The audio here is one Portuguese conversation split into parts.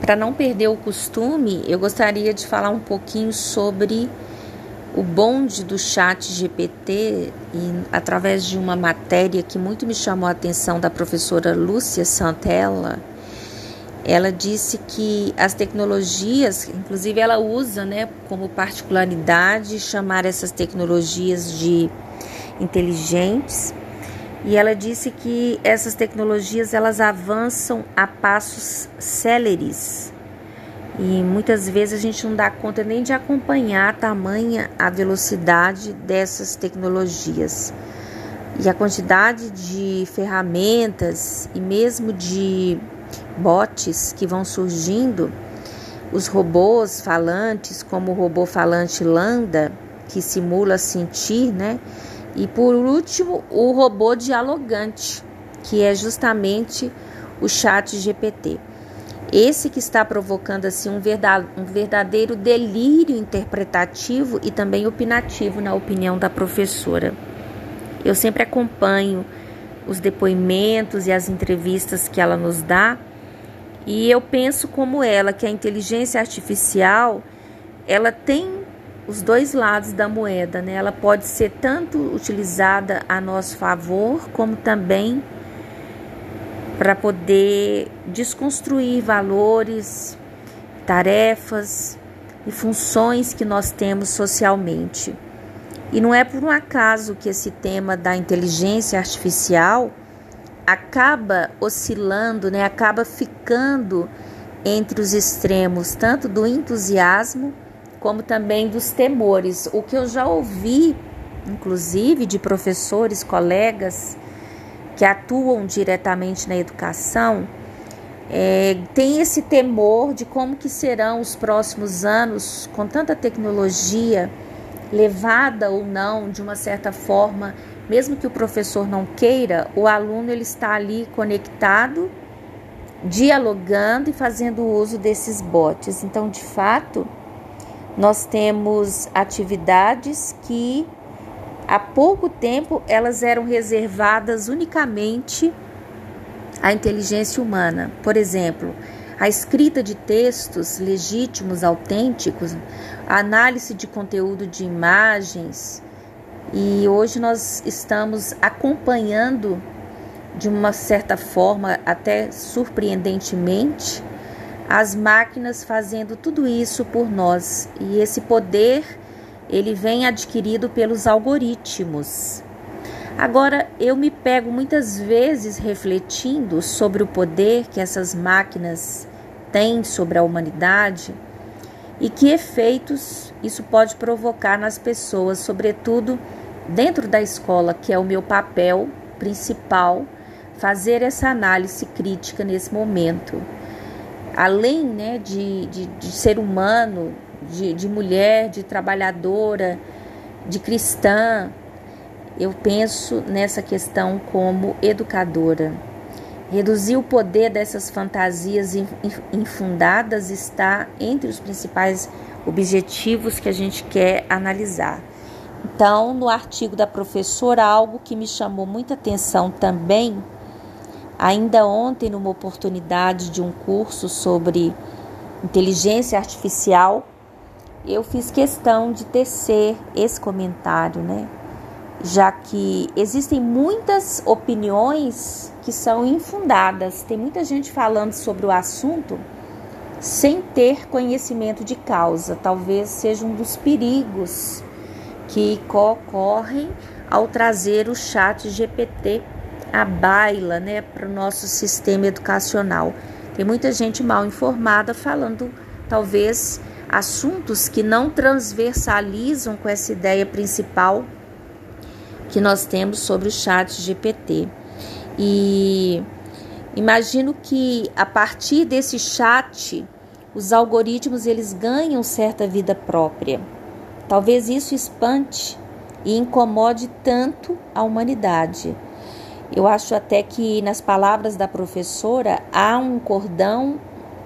Para não perder o costume, eu gostaria de falar um pouquinho sobre o bonde do chat GPT e através de uma matéria que muito me chamou a atenção da professora Lúcia Santella, ela disse que as tecnologias, inclusive ela usa, né, como particularidade chamar essas tecnologias de inteligentes, e ela disse que essas tecnologias elas avançam a passos céleres e muitas vezes a gente não dá conta nem de acompanhar a tamanha a velocidade dessas tecnologias. E a quantidade de ferramentas e mesmo de bots que vão surgindo, os robôs falantes, como o robô falante Lambda, que simula sentir, né? E por último, o robô dialogante, que é justamente o chat GPT. Esse que está provocando assim um verdadeiro delírio interpretativo e também opinativo na opinião da professora. Eu sempre acompanho os depoimentos e as entrevistas que ela nos dá, e eu penso como ela que a inteligência artificial, ela tem os dois lados da moeda, né? Ela pode ser tanto utilizada a nosso favor, como também para poder desconstruir valores, tarefas e funções que nós temos socialmente. E não é por um acaso que esse tema da inteligência artificial acaba oscilando, né? acaba ficando entre os extremos, tanto do entusiasmo como também dos temores. O que eu já ouvi, inclusive, de professores, colegas, que atuam diretamente na educação é, tem esse temor de como que serão os próximos anos com tanta tecnologia levada ou não de uma certa forma, mesmo que o professor não queira, o aluno ele está ali conectado, dialogando e fazendo uso desses bots. Então, de fato, nós temos atividades que Há pouco tempo elas eram reservadas unicamente à inteligência humana. Por exemplo, a escrita de textos legítimos, autênticos, a análise de conteúdo de imagens. E hoje nós estamos acompanhando de uma certa forma, até surpreendentemente, as máquinas fazendo tudo isso por nós. E esse poder ele vem adquirido pelos algoritmos. Agora, eu me pego muitas vezes refletindo sobre o poder que essas máquinas têm sobre a humanidade e que efeitos isso pode provocar nas pessoas, sobretudo dentro da escola, que é o meu papel principal, fazer essa análise crítica nesse momento. Além né, de, de, de ser humano, de, de mulher, de trabalhadora, de cristã. Eu penso nessa questão como educadora. Reduzir o poder dessas fantasias infundadas está entre os principais objetivos que a gente quer analisar. Então, no artigo da professora, algo que me chamou muita atenção também, ainda ontem, numa oportunidade de um curso sobre inteligência artificial, eu fiz questão de tecer esse comentário, né? Já que existem muitas opiniões que são infundadas, tem muita gente falando sobre o assunto sem ter conhecimento de causa. Talvez seja um dos perigos que ocorrem ao trazer o chat GPT à baila, né, para o nosso sistema educacional. Tem muita gente mal informada falando, talvez, assuntos que não transversalizam com essa ideia principal que nós temos sobre o chat GPT. E imagino que a partir desse chat, os algoritmos eles ganham certa vida própria. Talvez isso espante e incomode tanto a humanidade. Eu acho até que nas palavras da professora há um cordão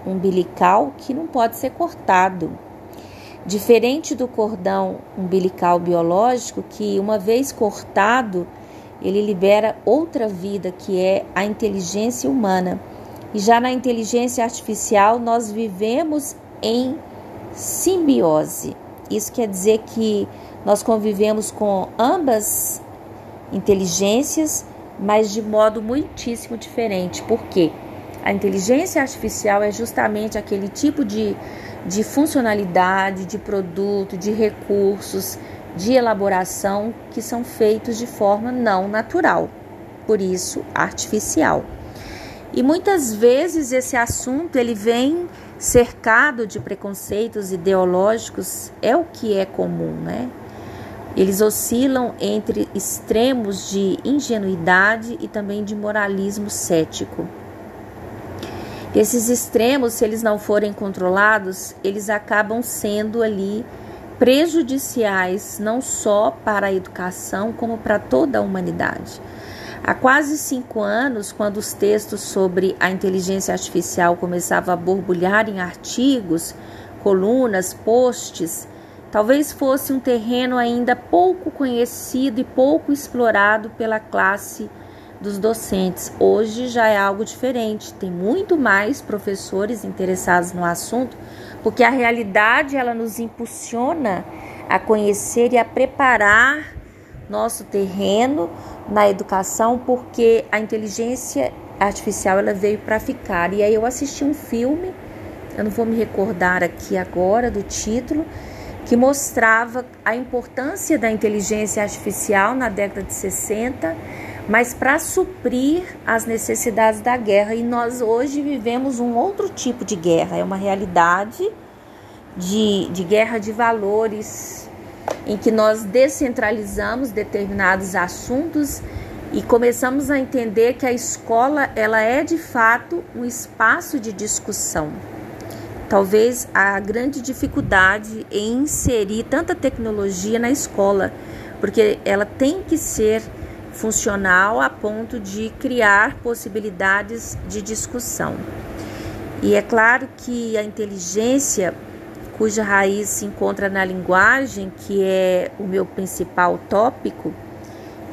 umbilical que não pode ser cortado. Diferente do cordão umbilical biológico, que uma vez cortado, ele libera outra vida, que é a inteligência humana. E já na inteligência artificial, nós vivemos em simbiose. Isso quer dizer que nós convivemos com ambas inteligências, mas de modo muitíssimo diferente. Por quê? A inteligência artificial é justamente aquele tipo de, de funcionalidade, de produto, de recursos, de elaboração que são feitos de forma não natural, por isso artificial. E muitas vezes esse assunto ele vem cercado de preconceitos ideológicos, é o que é comum, né? Eles oscilam entre extremos de ingenuidade e também de moralismo cético. Esses extremos, se eles não forem controlados, eles acabam sendo ali prejudiciais não só para a educação, como para toda a humanidade. Há quase cinco anos, quando os textos sobre a inteligência artificial começavam a borbulhar em artigos, colunas, posts, talvez fosse um terreno ainda pouco conhecido e pouco explorado pela classe dos docentes. Hoje já é algo diferente, tem muito mais professores interessados no assunto, porque a realidade ela nos impulsiona a conhecer e a preparar nosso terreno na educação, porque a inteligência artificial ela veio para ficar. E aí eu assisti um filme, eu não vou me recordar aqui agora do título, que mostrava a importância da inteligência artificial na década de 60, mas para suprir as necessidades da guerra. E nós hoje vivemos um outro tipo de guerra, é uma realidade de, de guerra de valores, em que nós descentralizamos determinados assuntos e começamos a entender que a escola ela é de fato um espaço de discussão. Talvez a grande dificuldade em inserir tanta tecnologia na escola, porque ela tem que ser funcional a ponto de criar possibilidades de discussão. E é claro que a inteligência cuja raiz se encontra na linguagem, que é o meu principal tópico,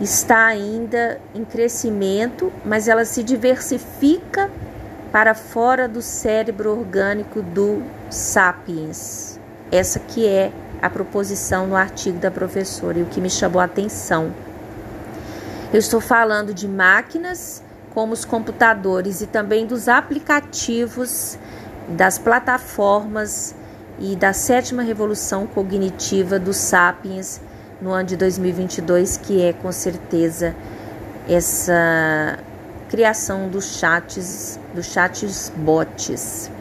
está ainda em crescimento, mas ela se diversifica para fora do cérebro orgânico do sapiens. Essa que é a proposição no artigo da professora e o que me chamou a atenção. Eu estou falando de máquinas como os computadores e também dos aplicativos das plataformas e da sétima revolução cognitiva dos sapiens no ano de 2022, que é com certeza essa criação dos chats, dos chats bots.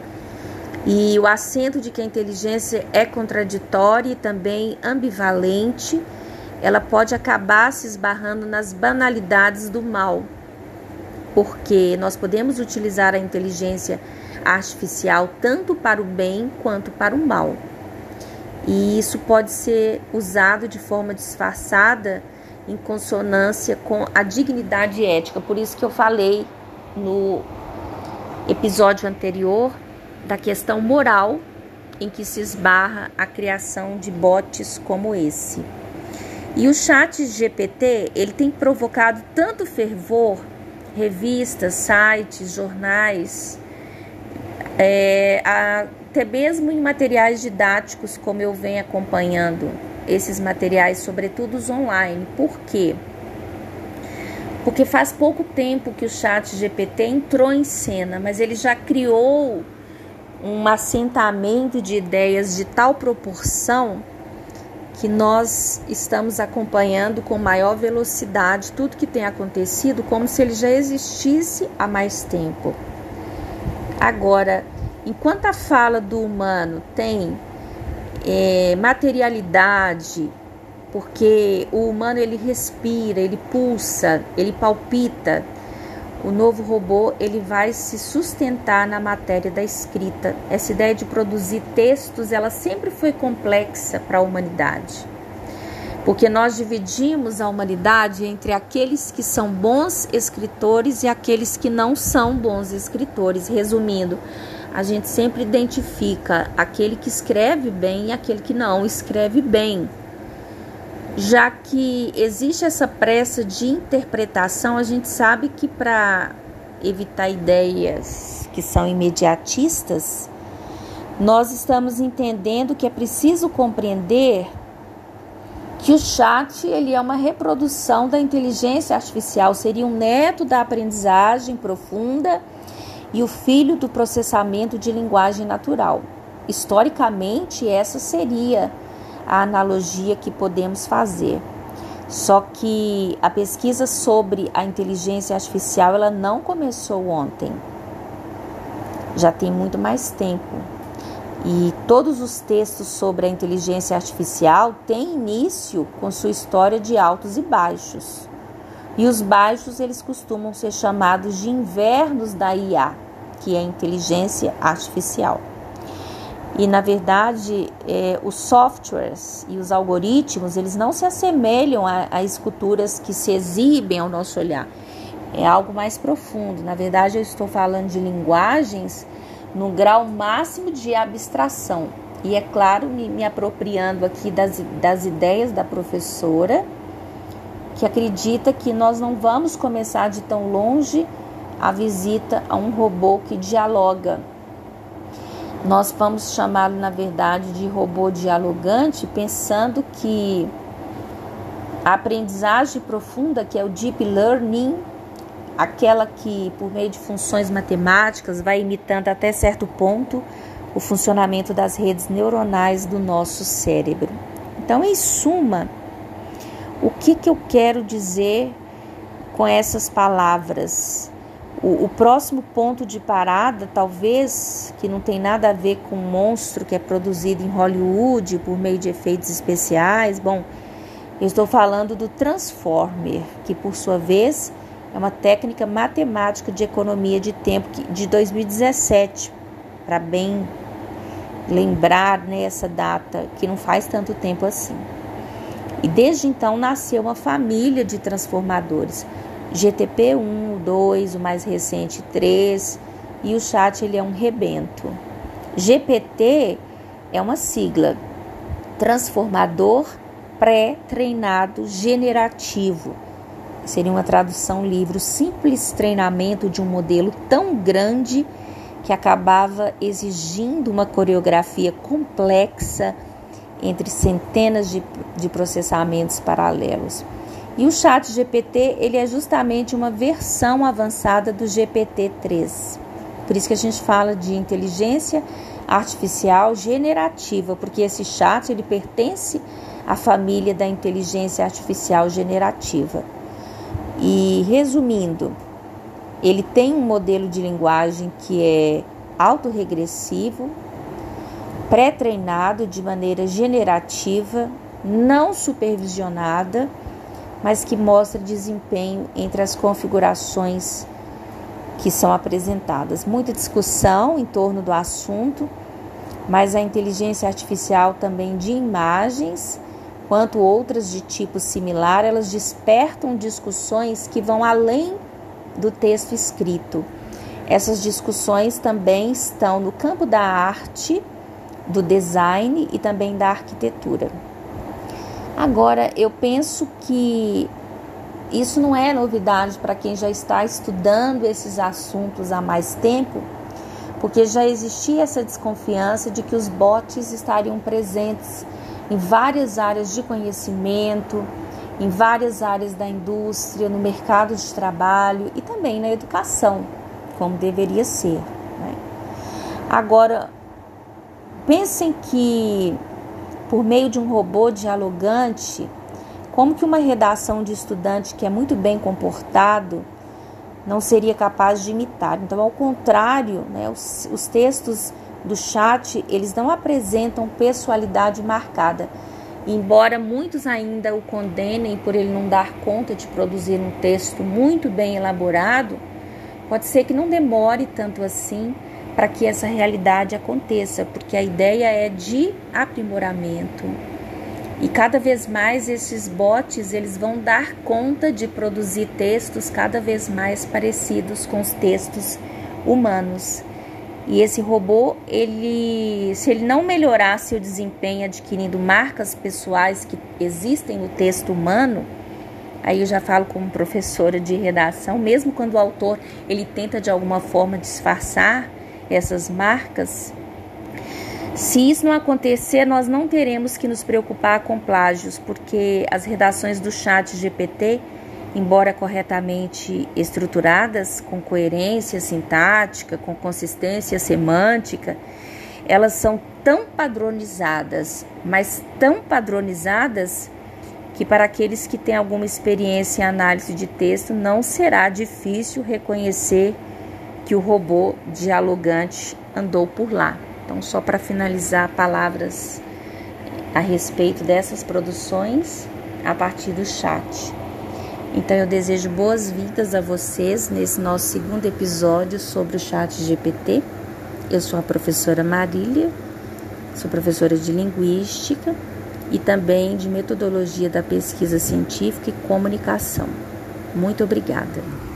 E o acento de que a inteligência é contraditória e também ambivalente, ela pode acabar se esbarrando nas banalidades do mal, porque nós podemos utilizar a inteligência artificial tanto para o bem quanto para o mal. E isso pode ser usado de forma disfarçada em consonância com a dignidade ética. Por isso que eu falei no episódio anterior da questão moral em que se esbarra a criação de bots como esse. E o chat GPT, ele tem provocado tanto fervor, revistas, sites, jornais, é, até mesmo em materiais didáticos, como eu venho acompanhando esses materiais, sobretudo os online. Por quê? Porque faz pouco tempo que o chat GPT entrou em cena, mas ele já criou um assentamento de ideias de tal proporção que nós estamos acompanhando com maior velocidade tudo que tem acontecido, como se ele já existisse há mais tempo. Agora, enquanto a fala do humano tem é, materialidade, porque o humano ele respira, ele pulsa, ele palpita, o novo robô ele vai se sustentar na matéria da escrita. Essa ideia de produzir textos, ela sempre foi complexa para a humanidade porque nós dividimos a humanidade entre aqueles que são bons escritores e aqueles que não são bons escritores. Resumindo, a gente sempre identifica aquele que escreve bem e aquele que não escreve bem. Já que existe essa pressa de interpretação, a gente sabe que para evitar ideias que são imediatistas, nós estamos entendendo que é preciso compreender que o chat ele é uma reprodução da inteligência artificial, seria um neto da aprendizagem profunda e o filho do processamento de linguagem natural. Historicamente, essa seria a analogia que podemos fazer. Só que a pesquisa sobre a inteligência artificial ela não começou ontem. Já tem muito mais tempo. E todos os textos sobre a inteligência artificial têm início com sua história de altos e baixos. E os baixos eles costumam ser chamados de invernos da IA, que é inteligência artificial. E na verdade, é, os softwares e os algoritmos eles não se assemelham a, a esculturas que se exibem ao nosso olhar. É algo mais profundo. Na verdade, eu estou falando de linguagens no grau máximo de abstração. E é claro, me, me apropriando aqui das, das ideias da professora, que acredita que nós não vamos começar de tão longe a visita a um robô que dialoga. Nós vamos chamá-lo, na verdade, de robô dialogante, pensando que a aprendizagem profunda, que é o deep learning, aquela que, por meio de funções matemáticas, vai imitando até certo ponto o funcionamento das redes neuronais do nosso cérebro. Então, em suma, o que, que eu quero dizer com essas palavras? O, o, próximo ponto de parada, talvez, que não tem nada a ver com um monstro que é produzido em Hollywood por meio de efeitos especiais. Bom, eu estou falando do Transformer, que por sua vez é uma técnica matemática de economia de tempo de 2017, para bem lembrar nessa né, data, que não faz tanto tempo assim. E desde então nasceu uma família de transformadores. GTP 1, 2, o mais recente 3, e o chat ele é um rebento. GPT é uma sigla, transformador pré-treinado generativo Seria uma tradução livre, simples treinamento de um modelo tão grande que acabava exigindo uma coreografia complexa entre centenas de, de processamentos paralelos. E o chat GPT, ele é justamente uma versão avançada do GPT-3. Por isso que a gente fala de inteligência artificial generativa, porque esse chat ele pertence à família da inteligência artificial generativa. E resumindo, ele tem um modelo de linguagem que é autorregressivo, pré-treinado de maneira generativa, não supervisionada, mas que mostra desempenho entre as configurações que são apresentadas. Muita discussão em torno do assunto, mas a inteligência artificial também de imagens quanto outras de tipo similar, elas despertam discussões que vão além do texto escrito. Essas discussões também estão no campo da arte, do design e também da arquitetura. Agora, eu penso que isso não é novidade para quem já está estudando esses assuntos há mais tempo, porque já existia essa desconfiança de que os bots estariam presentes em várias áreas de conhecimento, em várias áreas da indústria, no mercado de trabalho e também na educação, como deveria ser. Né? Agora, pensem que por meio de um robô dialogante, como que uma redação de estudante que é muito bem comportado não seria capaz de imitar? Então, ao contrário, né, os, os textos do chat, eles não apresentam pessoalidade marcada. Embora muitos ainda o condenem por ele não dar conta de produzir um texto muito bem elaborado, pode ser que não demore tanto assim para que essa realidade aconteça, porque a ideia é de aprimoramento. E cada vez mais esses bots eles vão dar conta de produzir textos cada vez mais parecidos com os textos humanos. E esse robô, ele, se ele não melhorar seu desempenho adquirindo marcas pessoais que existem no texto humano, Aí eu já falo como professora de redação, mesmo quando o autor ele tenta de alguma forma disfarçar essas marcas, se isso não acontecer, nós não teremos que nos preocupar com plágios, porque as redações do chat GPT, embora corretamente estruturadas, com coerência sintática, com consistência semântica, elas são tão padronizadas, mas tão padronizadas que para aqueles que têm alguma experiência em análise de texto não será difícil reconhecer que o robô dialogante andou por lá. Então, só para finalizar, palavras a respeito dessas produções a partir do chat. Então, eu desejo boas-vindas a vocês nesse nosso segundo episódio sobre o chat GPT. Eu sou a professora Marília, sou professora de Linguística e também de Metodologia da Pesquisa Científica e Comunicação. Muito obrigada.